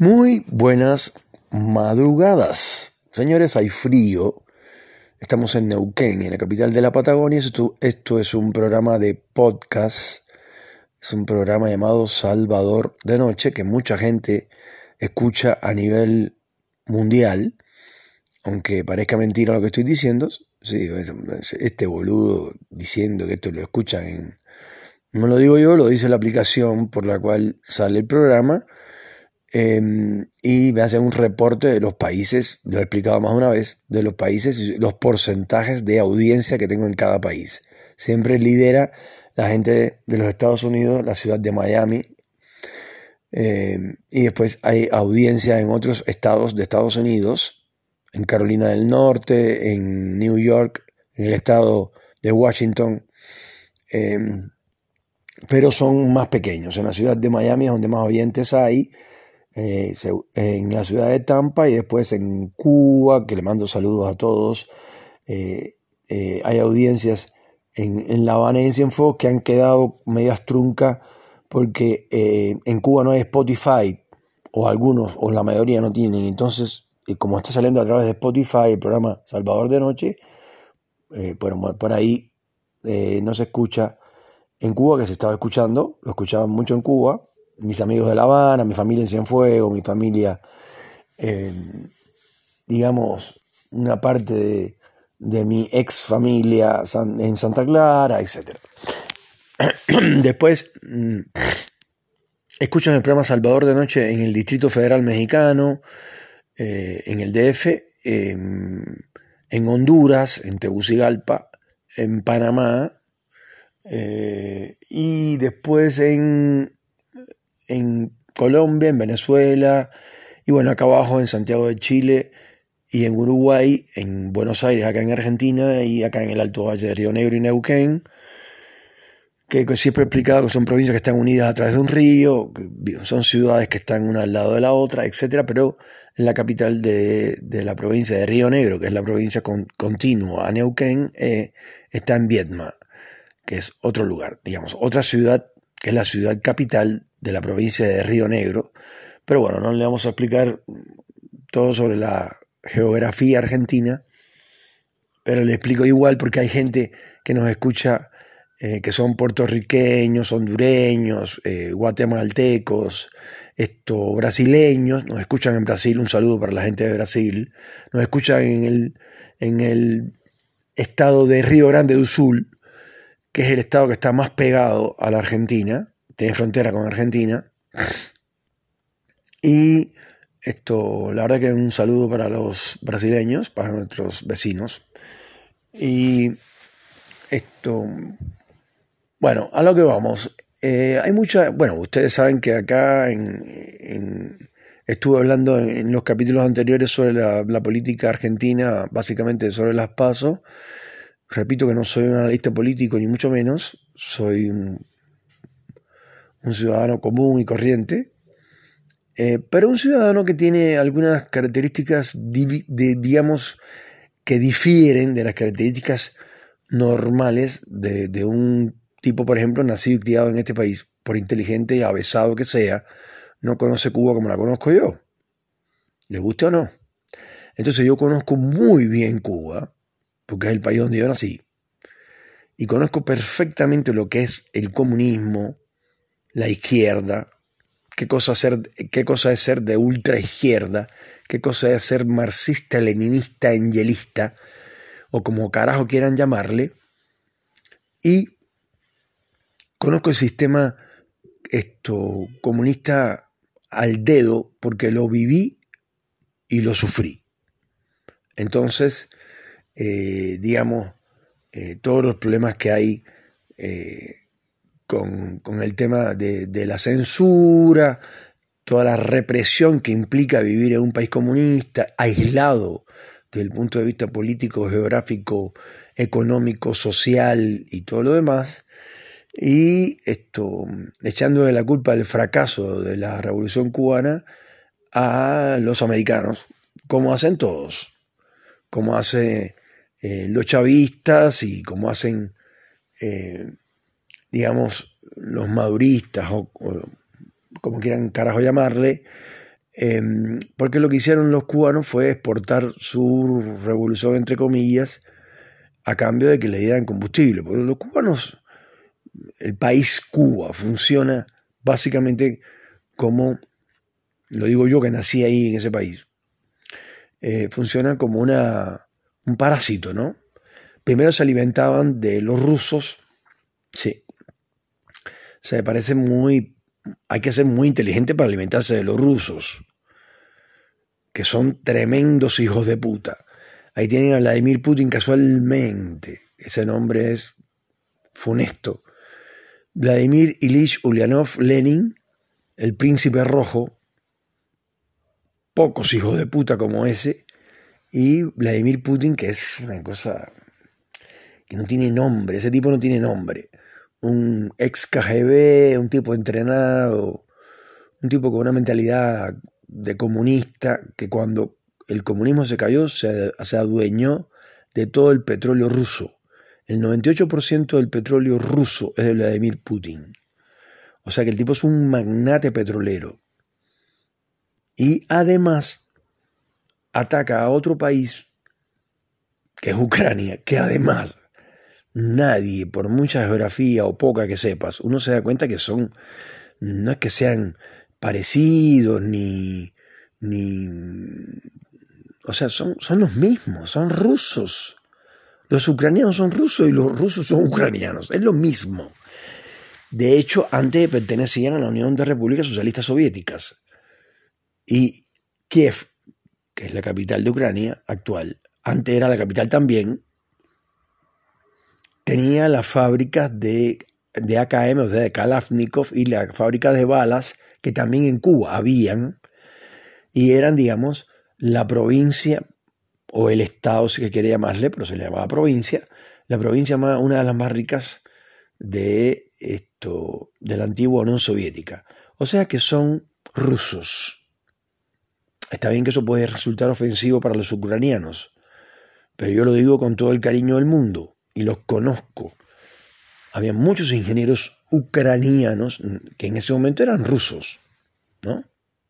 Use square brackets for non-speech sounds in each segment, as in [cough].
Muy buenas madrugadas. Señores, hay frío. Estamos en Neuquén, en la capital de la Patagonia. Esto, es un programa de podcast. Es un programa llamado Salvador de Noche que mucha gente escucha a nivel mundial. Aunque parezca mentira lo que estoy diciendo. Sí, este boludo diciendo que esto lo escuchan en... No lo digo yo, lo dice la aplicación por la cual sale el programa Em, y me hace un reporte de los países, lo he explicado más de una vez, de los países y los porcentajes de audiencia que tengo en cada país. Siempre lidera la gente de, los Estados Unidos, la ciudad de Miami, em, y después hay audiencia en otros estados de Estados Unidos, en Carolina del Norte, en New York, en el estado de Washington, em, pero son más pequeños. En la ciudad de Miami es donde más oyentes hay eh, en la ciudad de Tampa y después en Cuba, que le mando saludos a todos. Eh, eh, hay audiencias en, La Habana y en Cienfuegos que han quedado medias truncas porque en Cuba no hay Spotify, o algunos, o la mayoría no tienen. Entonces, como está saliendo a través de Spotify el programa Salvador de Noche, bueno, por ahí no se escucha en Cuba, que se estaba escuchando, lo escuchaban mucho en Cuba, mis amigos de La Habana, mi familia en Cienfuegos, mi familia, digamos, una parte de, mi ex familia en Santa Clara, etc. [clears throat] Después mm, escuchan el programa Salvador de Noche en el Distrito Federal Mexicano, eh, en el DF, en Honduras, en Tegucigalpa, en Panamá, eh, y después en en Colombia, en Venezuela, y bueno, acá abajo en Santiago de Chile y en Uruguay, en Buenos Aires, acá en Argentina, y acá en el Alto Valle de Río Negro y Neuquén, que siempre he explicado que son provincias que están unidas a través de un río, son ciudades que están una al lado de la otra, etcétera, pero en la capital de, la provincia de Río Negro, que es la provincia continua a Neuquén, eh, está en Viedma, que es otro lugar, digamos, otra ciudad que es la ciudad capital de la provincia de Río Negro. Pero bueno, no le vamos a explicar todo sobre la geografía argentina, pero le explico igual porque hay gente que nos escucha eh, que son puertorriqueños, hondureños, eh, guatemaltecos, esto, brasileños, nos escuchan en Brasil, un saludo para la gente de Brasil, nos escuchan en el, en el estado de Río Grande do Sul, que es el estado que está más pegado a la Argentina, tiene frontera con Argentina. Y esto, la verdad que un saludo para los brasileños, para nuestros vecinos. Y esto, bueno, a lo que vamos. Eh, hay mucha, bueno, ustedes saben que acá en, estuve hablando en, los capítulos anteriores sobre la, la, política argentina, básicamente sobre las pasos Repito que no soy un analista político, ni mucho menos. Soy un, ciudadano común y corriente. Eh, pero un ciudadano que tiene algunas características, digamos, que difieren de las características normales de, un tipo, por ejemplo, nacido y criado en este país, por inteligente y avesado que sea, no conoce Cuba como la conozco yo. ¿Le gusta o no? Entonces yo conozco muy bien Cuba, porque es el país donde yo nací, y conozco perfectamente lo que es el comunismo, la izquierda, qué cosa, qué cosa es ser de ultra izquierda, qué cosa es ser marxista, leninista, angelista, o como carajo quieran llamarle, y conozco el sistema esto, comunista al dedo porque lo viví y lo sufrí. Entonces, eh, digamos, eh, todos los problemas que hay eh, con, el tema de, la censura, toda la represión que implica vivir en un país comunista, aislado desde el punto de vista político, geográfico, económico, social y todo lo demás, y esto, echándole la culpa del fracaso de la revolución cubana a los americanos, como hacen todos, como hace eh, los chavistas y como hacen, eh, digamos, los maduristas o, como quieran carajo llamarle, Em, porque lo que hicieron los cubanos fue exportar su revolución, entre comillas, a cambio de que le dieran combustible. Porque los cubanos, el país Cuba funciona básicamente como, lo digo yo que nací ahí en ese país, eh, funciona como una, un parásito, ¿no? Primero se alimentaban de los rusos, sí. Se me parece muy hay que ser muy inteligente para alimentarse de los rusos, que son tremendos hijos de puta. Ahí tienen a Vladimir Putin casualmente. Ese nombre es funesto. Vladimir Ilich Ulyanov Lenin, el príncipe rojo, pocos hijos de puta como ese, y Vladimir Putin, que es una cosa que no tiene nombre, ese tipo no tiene nombre un ex KGB, un tipo entrenado, un tipo con una mentalidad de comunista que cuando el comunismo se cayó se, adueñó de todo el petróleo ruso. El 98% del petróleo ruso es de Vladimir Putin. O sea que el tipo es un magnate petrolero. Y además ataca a otro país, que es Ucrania, que además nadie, por mucha geografía o poca que sepas, uno se da cuenta que son, no es que sean parecidos ni, ni, o sea, son, son los mismos, son rusos. Los ucranianos son rusos y los rusos son ucranianos, es lo mismo. De hecho, antes pertenecían a la Unión de Repúblicas Socialistas Soviéticas. Y Kiev, que es la capital de Ucrania actual, antes era la capital también, tenía las fábricas de, de AKM, o sea, de Kalashnikov, y las fábricas de balas que también en Cuba habían, y eran, digamos, la provincia o el estado, si que quiere llamarle, pero se le llamaba provincia, la provincia más, una de las más ricas de esto, de la antigua Unión Soviética. O sea que son rusos. Está bien que eso puede resultar ofensivo para los ucranianos, pero yo lo digo con todo el cariño del mundo y los conozco, había muchos ingenieros ucranianos que en ese momento eran rusos, ¿no?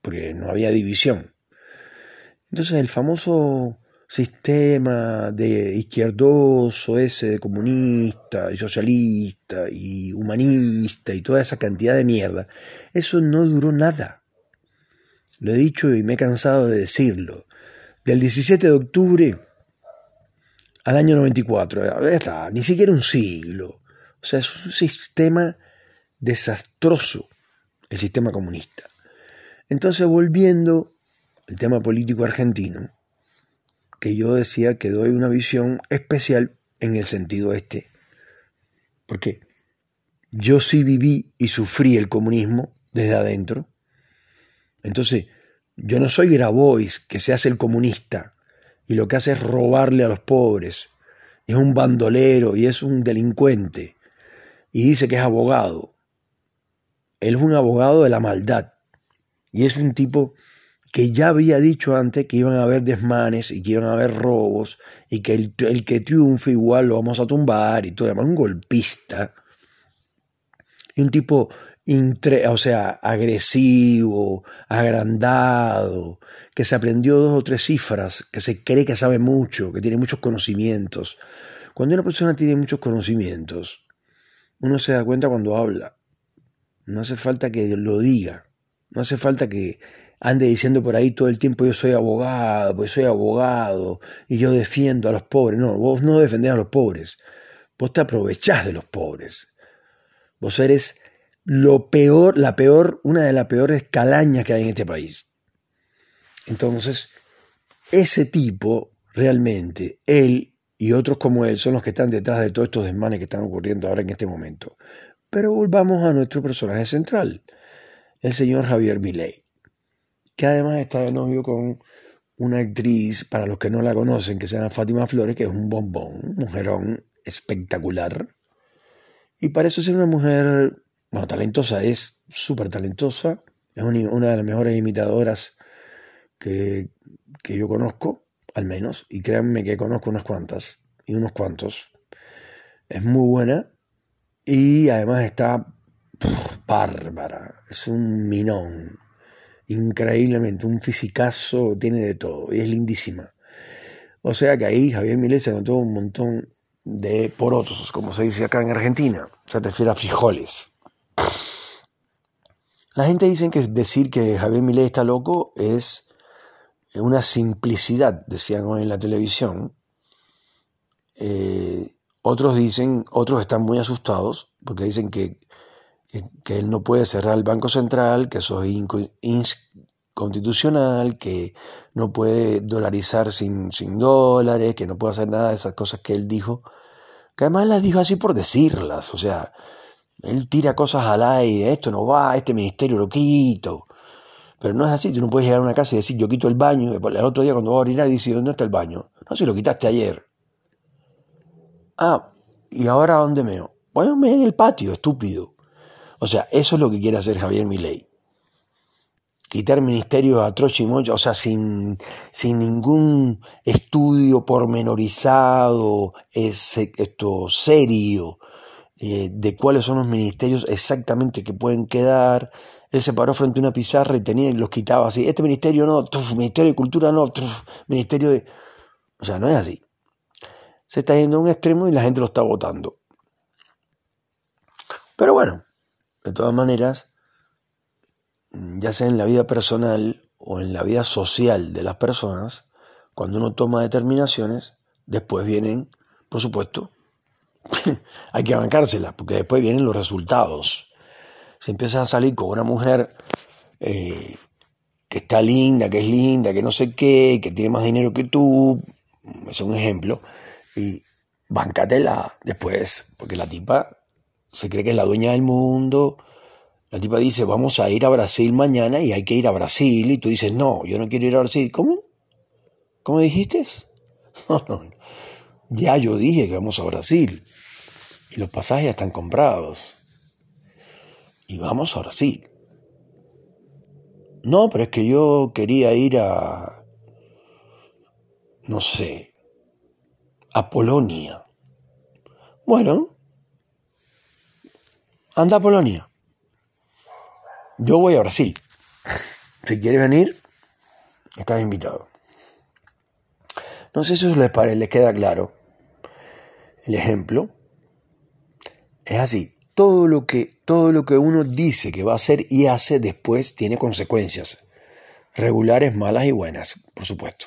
Porque no había división. Entonces el famoso sistema de izquierdoso ese de comunista y socialista y humanista y toda esa cantidad de mierda, eso no duró nada. Lo he dicho y me he cansado de decirlo. Del 17 de octubre al año 94. Ya está, ni siquiera un siglo. O sea, es un sistema desastroso, el sistema comunista. Entonces, volviendo al tema político argentino, que yo decía que doy una visión especial en el sentido este, porque yo sí viví y sufrí el comunismo desde adentro. Entonces, yo no soy Grabois que se hace el comunista y lo que hace es robarle a los pobres. Es un bandolero y es un delincuente. Y dice que es abogado. Él es un abogado de la maldad. Y es un tipo que ya había dicho antes que iban a haber desmanes y que iban a haber robos y que el, que triunfe igual lo vamos a tumbar y todo. Además, un golpista. Y un tipo o sea, agresivo, agrandado, que se aprendió dos o tres cifras, que se cree que sabe mucho, que tiene muchos conocimientos. Cuando una persona tiene muchos conocimientos, uno se da cuenta cuando habla. No hace falta que lo diga. No hace falta que ande diciendo por ahí todo el tiempo yo soy abogado, pues soy abogado y yo defiendo a los pobres. No, vos no defendés a los pobres. Vos te aprovechás de los pobres. Vos eres lo peor, la peor, una de las peores calañas que hay en este país. Entonces, ese tipo, realmente, él y otros como él son los que están detrás de todos estos desmanes que están ocurriendo ahora en este momento. Pero volvamos a nuestro personaje central, el señor Javier Milei, que además está de novio con una actriz, para los que no la conocen, que se llama Fátima Flores, que es un bombón, un mujerón espectacular. Y parece ser una mujer bueno, talentosa es súper talentosa, es una de las mejores imitadoras que, que yo conozco, al menos, y créanme que conozco unas cuantas y unos cuantos. Es muy buena y además está bárbara, es un minón, increíblemente, un fisicazo, tiene de todo y es lindísima. O sea que ahí Javier Milei se anotó un montón de porotos, como se dice acá en Argentina, se refiere a frijoles. La gente dice que decir que Javier Milei está loco es una simplicidad, decían hoy en la televisión. Eh, otros dicen, otros están muy asustados porque dicen que, que, él no puede cerrar el Banco Central, que eso es inconstitucional, que no puede dolarizar sin, sin dólares, que no puede hacer nada de esas cosas que él dijo, que además las dijo así por decirlas, o sea, él tira cosas al aire, esto no va, este ministerio lo quito. Pero no es así, tú no puedes llegar a una casa y decir, yo quito el baño, y el otro día cuando va a orinar dice, ¿dónde está el baño? No, si lo quitaste ayer. Ah, ¿y ahora dónde meo? Bueno, me en el patio, estúpido. O sea, eso es lo que quiere hacer Javier Milei. Quitar ministerios a troche y mocho, o sea, sin, sin ningún estudio pormenorizado, esto serio, eh, de cuáles son los ministerios exactamente que pueden quedar. Él se paró frente a una pizarra y tenía los quitaba así. Este ministerio no, ministerio de cultura no, ministerio de... O sea, no es así. Se está yendo a un extremo y la gente lo está votando. Pero bueno, de todas maneras, ya sea en la vida personal o en la vida social de las personas, cuando uno toma determinaciones, después vienen, por supuesto, [laughs] hay que bancárselas, porque después vienen los resultados. Si empiezas a salir con una mujer eh, que está linda, que es linda, que no sé qué, que tiene más dinero que tú, es un ejemplo, y bancatela después, porque la tipa se cree que es la dueña del mundo. La tipa dice, vamos a ir a Brasil mañana y hay que ir a Brasil. Y tú dices, no, yo no quiero ir a Brasil. ¿Cómo? ¿Cómo dijiste? [laughs] No, no, ya yo dije que vamos a Brasil y los pasajes ya están comprados. Y vamos a Brasil. No, pero es que yo quería ir a, no sé, a Polonia. Bueno, anda a Polonia. Yo voy a Brasil. Si quieres venir, estás invitado. No sé si eso les, les queda claro. El ejemplo es así. Todo lo, que, todo lo que uno dice que va a hacer y hace después tiene consecuencias. Regulares, malas y buenas, por supuesto.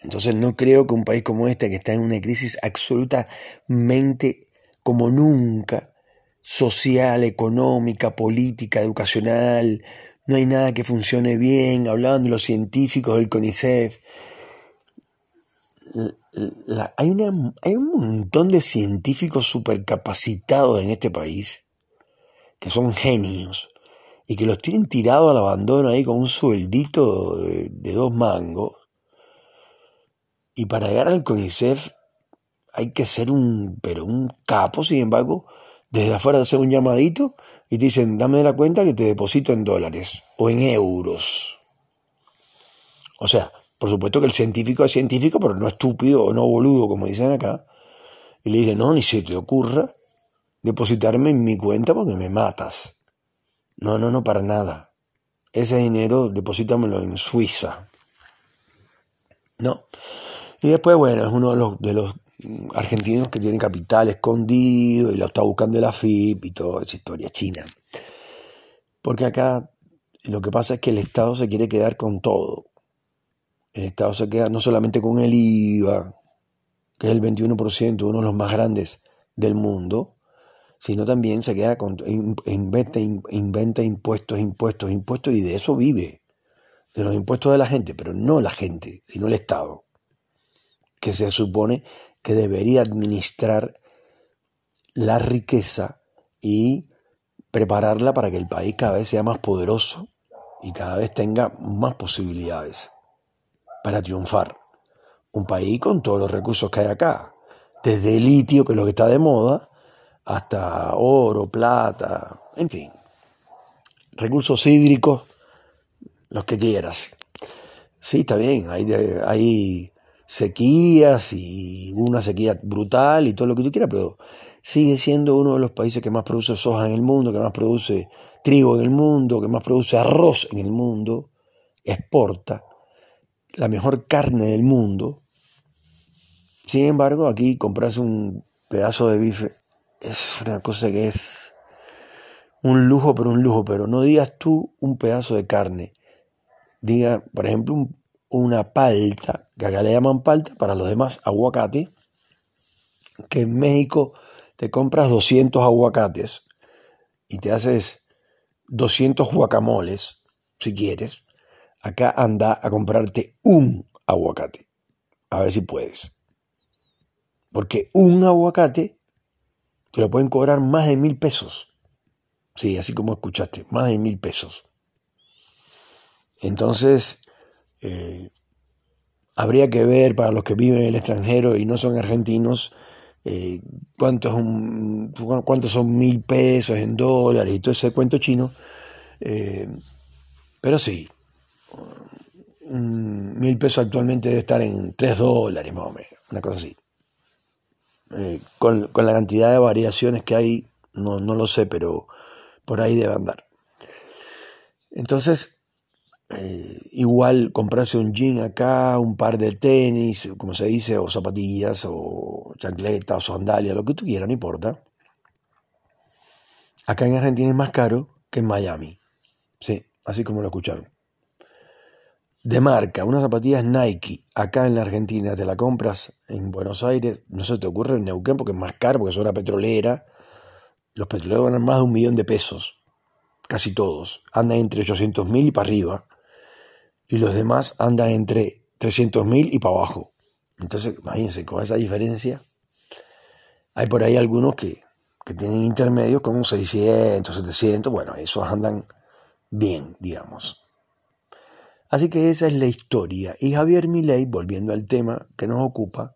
Entonces no creo que un país como este, que está en una crisis absolutamente como nunca, social, económica, política, educacional, no hay nada que funcione bien, hablaban de los científicos del CONICET, hay, una, hay un montón de científicos supercapacitados en este país que son genios y que los tienen tirados al abandono ahí con un sueldito de, dos mangos. Y para llegar al CONICEF hay que ser un, pero un capo, sin embargo, desde afuera hacer un llamadito y te dicen, dame la cuenta que te deposito en dólares o en euros. O sea, por supuesto que el científico es científico, pero no estúpido o no boludo, como dicen acá. Y le dice, no, ni se te ocurra depositarme en mi cuenta porque me matas. No, no, no, para nada. Ese dinero deposítamelo en Suiza. No. Y después, bueno, es uno de los, de los argentinos que tienen capital escondido y lo está buscando la FIP y toda esa historia china. Porque acá lo que pasa es que el Estado se quiere quedar con todo. El Estado se queda no solamente con el IVA, que es el 21%, uno de los más grandes del mundo, sino también se queda con, inventa, inventa impuestos, impuestos, impuestos, y de eso vive, de los impuestos de la gente, pero no la gente, sino el Estado, que se supone que debería administrar la riqueza y prepararla para que el país cada vez sea más poderoso y cada vez tenga más posibilidades para triunfar. Un país con todos los recursos que hay acá, desde litio, que es lo que está de moda, hasta oro, plata, en fin, recursos hídricos, los que quieras. Sí, está bien, hay, sequías y una sequía brutal y todo lo que tú quieras, pero sigue siendo uno de los países que más produce soja en el mundo, que más produce trigo en el mundo, que más produce arroz en el mundo, exporta la mejor carne del mundo. Sin embargo, aquí compras un pedazo de bife es una cosa que es un lujo, pero un lujo, pero no digas tú un pedazo de carne. Diga, por ejemplo, una palta, que acá le llaman palta, para los demás aguacate, que en México te compras 200 aguacates y te haces 200 guacamoles, si quieres. Acá anda a comprarte un aguacate. A ver si puedes. Porque un aguacate te lo pueden cobrar más de mil pesos. Sí, así como escuchaste, más de mil pesos. Entonces, eh, habría que ver para los que viven en el extranjero y no son argentinos, eh, cuántos, cuántos son mil pesos en dólares y todo ese cuento chino. Eh, pero sí, mil pesos actualmente debe estar en tres dólares más o menos, una cosa así. con, la cantidad de variaciones que hay, no, no lo sé, pero por ahí debe andar. Entonces, eh, igual comprarse un jean acá, un par de tenis, como se dice, o zapatillas, o chancletas, o sandalias, lo que tú quieras, no importa. Acá en Argentina es más caro que en Miami. Sí, así como lo escucharon. De marca, unas zapatillas Nike, acá en la Argentina, te la compras en Buenos Aires, no se te ocurre en Neuquén porque es más caro, porque es una petrolera. Los petroleros ganan más de un millón de pesos, casi todos. Andan entre 800 mil y para arriba y los demás andan entre 300.000 y para abajo. Entonces, imagínense, con esa diferencia, hay por ahí algunos que, tienen intermedios como 600, 700, bueno, esos andan bien, digamos. Así que esa es la historia. Y Javier Milei, volviendo al tema que nos ocupa,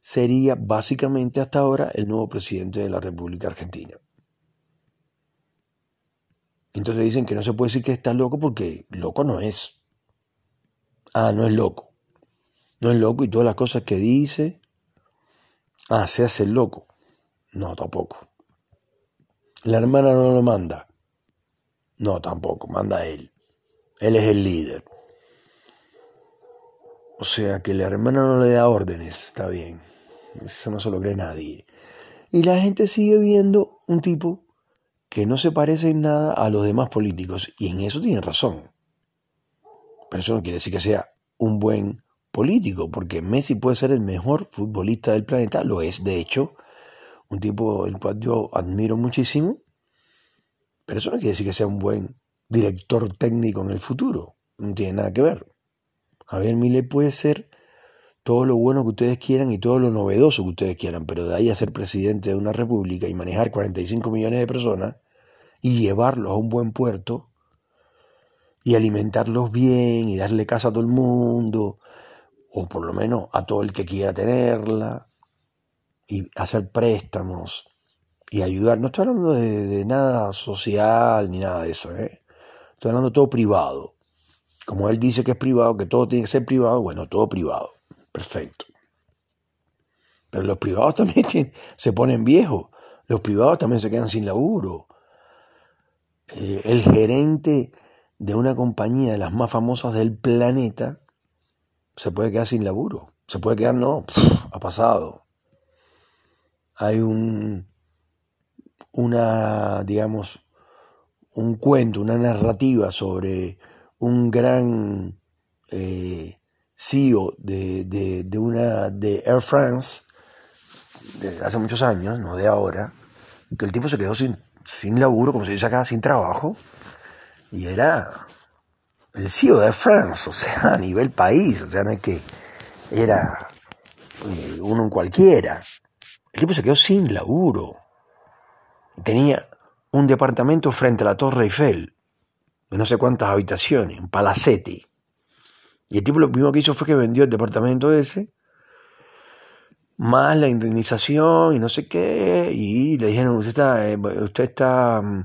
sería básicamente hasta ahora el nuevo presidente de la República Argentina. Entonces dicen que no se puede decir que está loco porque loco no es. Ah, no es loco. No es loco y todas las cosas que dice. Ah, se hace loco. No, tampoco. La hermana no lo manda. No, tampoco, manda él. Él es el líder. O sea que la hermana no le da órdenes, está bien. Eso no se lo cree nadie. Y la gente sigue viendo un tipo que no se parece en nada a los demás políticos. Y en eso tiene razón. Pero eso no quiere decir que sea un buen político, porque Messi puede ser el mejor futbolista del planeta, lo es de hecho, un tipo el cual yo admiro muchísimo, pero eso no quiere decir que sea un buen director técnico en el futuro, no tiene nada que ver. Javier Milei puede ser todo lo bueno que ustedes quieran y todo lo novedoso que ustedes quieran, pero de ahí a ser presidente de una república y manejar 45 millones de personas y llevarlos a un buen puerto, y alimentarlos bien y darle casa a todo el mundo, o por lo menos a todo el que quiera tenerla, y hacer préstamos y ayudar. No estoy hablando de, nada social ni nada de eso, ¿eh? estoy hablando de todo privado. Como él dice que es privado, que todo tiene que ser privado, bueno, todo privado, perfecto. Pero los privados [laughs] también se ponen viejos, los privados también se quedan sin laburo. Eh, el gerente de una compañía de las más famosas del planeta, se puede quedar sin laburo. Se puede quedar, no, ha pasado. Hay un, una, digamos, un cuento, una narrativa sobre un gran eh, CEO de, de, una, de Air France, de hace muchos años, no de ahora, que el tipo se quedó sin, sin laburo, como se dice acá, sin trabajo, y era el CEO de France, o sea, a nivel país, o sea, no es que era eh, uno en cualquiera. El tipo se quedó sin laburo. Tenía un departamento frente a la Torre Eiffel, de no sé cuántas habitaciones, un palacete. Y el tipo lo primero que hizo fue que vendió el departamento ese, más la indemnización y no sé qué, y le dijeron, usted está, eh, usted está mm,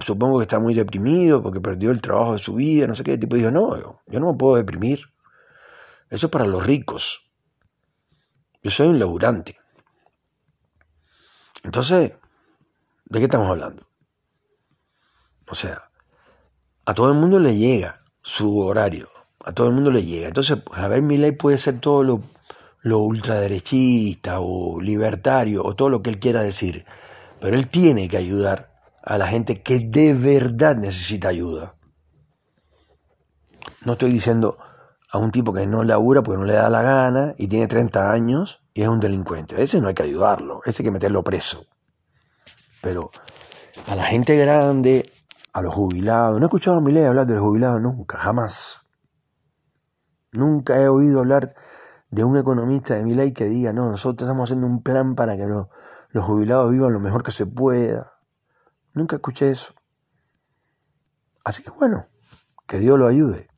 supongo que está muy deprimido porque perdió el trabajo de su vida, no sé qué. El tipo dijo, no, yo no me puedo deprimir. Eso es para los ricos. Yo soy un laburante. Entonces, ¿de qué estamos hablando? O sea, a todo el mundo le llega su horario, a todo el mundo le llega. Entonces, a ver, mi ley puede ser todo lo, lo ultraderechista o libertario o todo lo que él quiera decir, pero él tiene que ayudar a la gente que de verdad necesita ayuda. No estoy diciendo a un tipo que no labura porque no le da la gana y tiene 30 años y es un delincuente. Ese no hay que ayudarlo, ese hay que meterlo preso. Pero a la gente grande, a los jubilados, no he escuchado a mi ley hablar de los jubilados nunca, jamás. Nunca he oído hablar de un economista de mi ley que diga, no, nosotros estamos haciendo un plan para que los jubilados vivan lo mejor que se pueda. Nunca escuché eso. Así que bueno, que Dios lo ayude.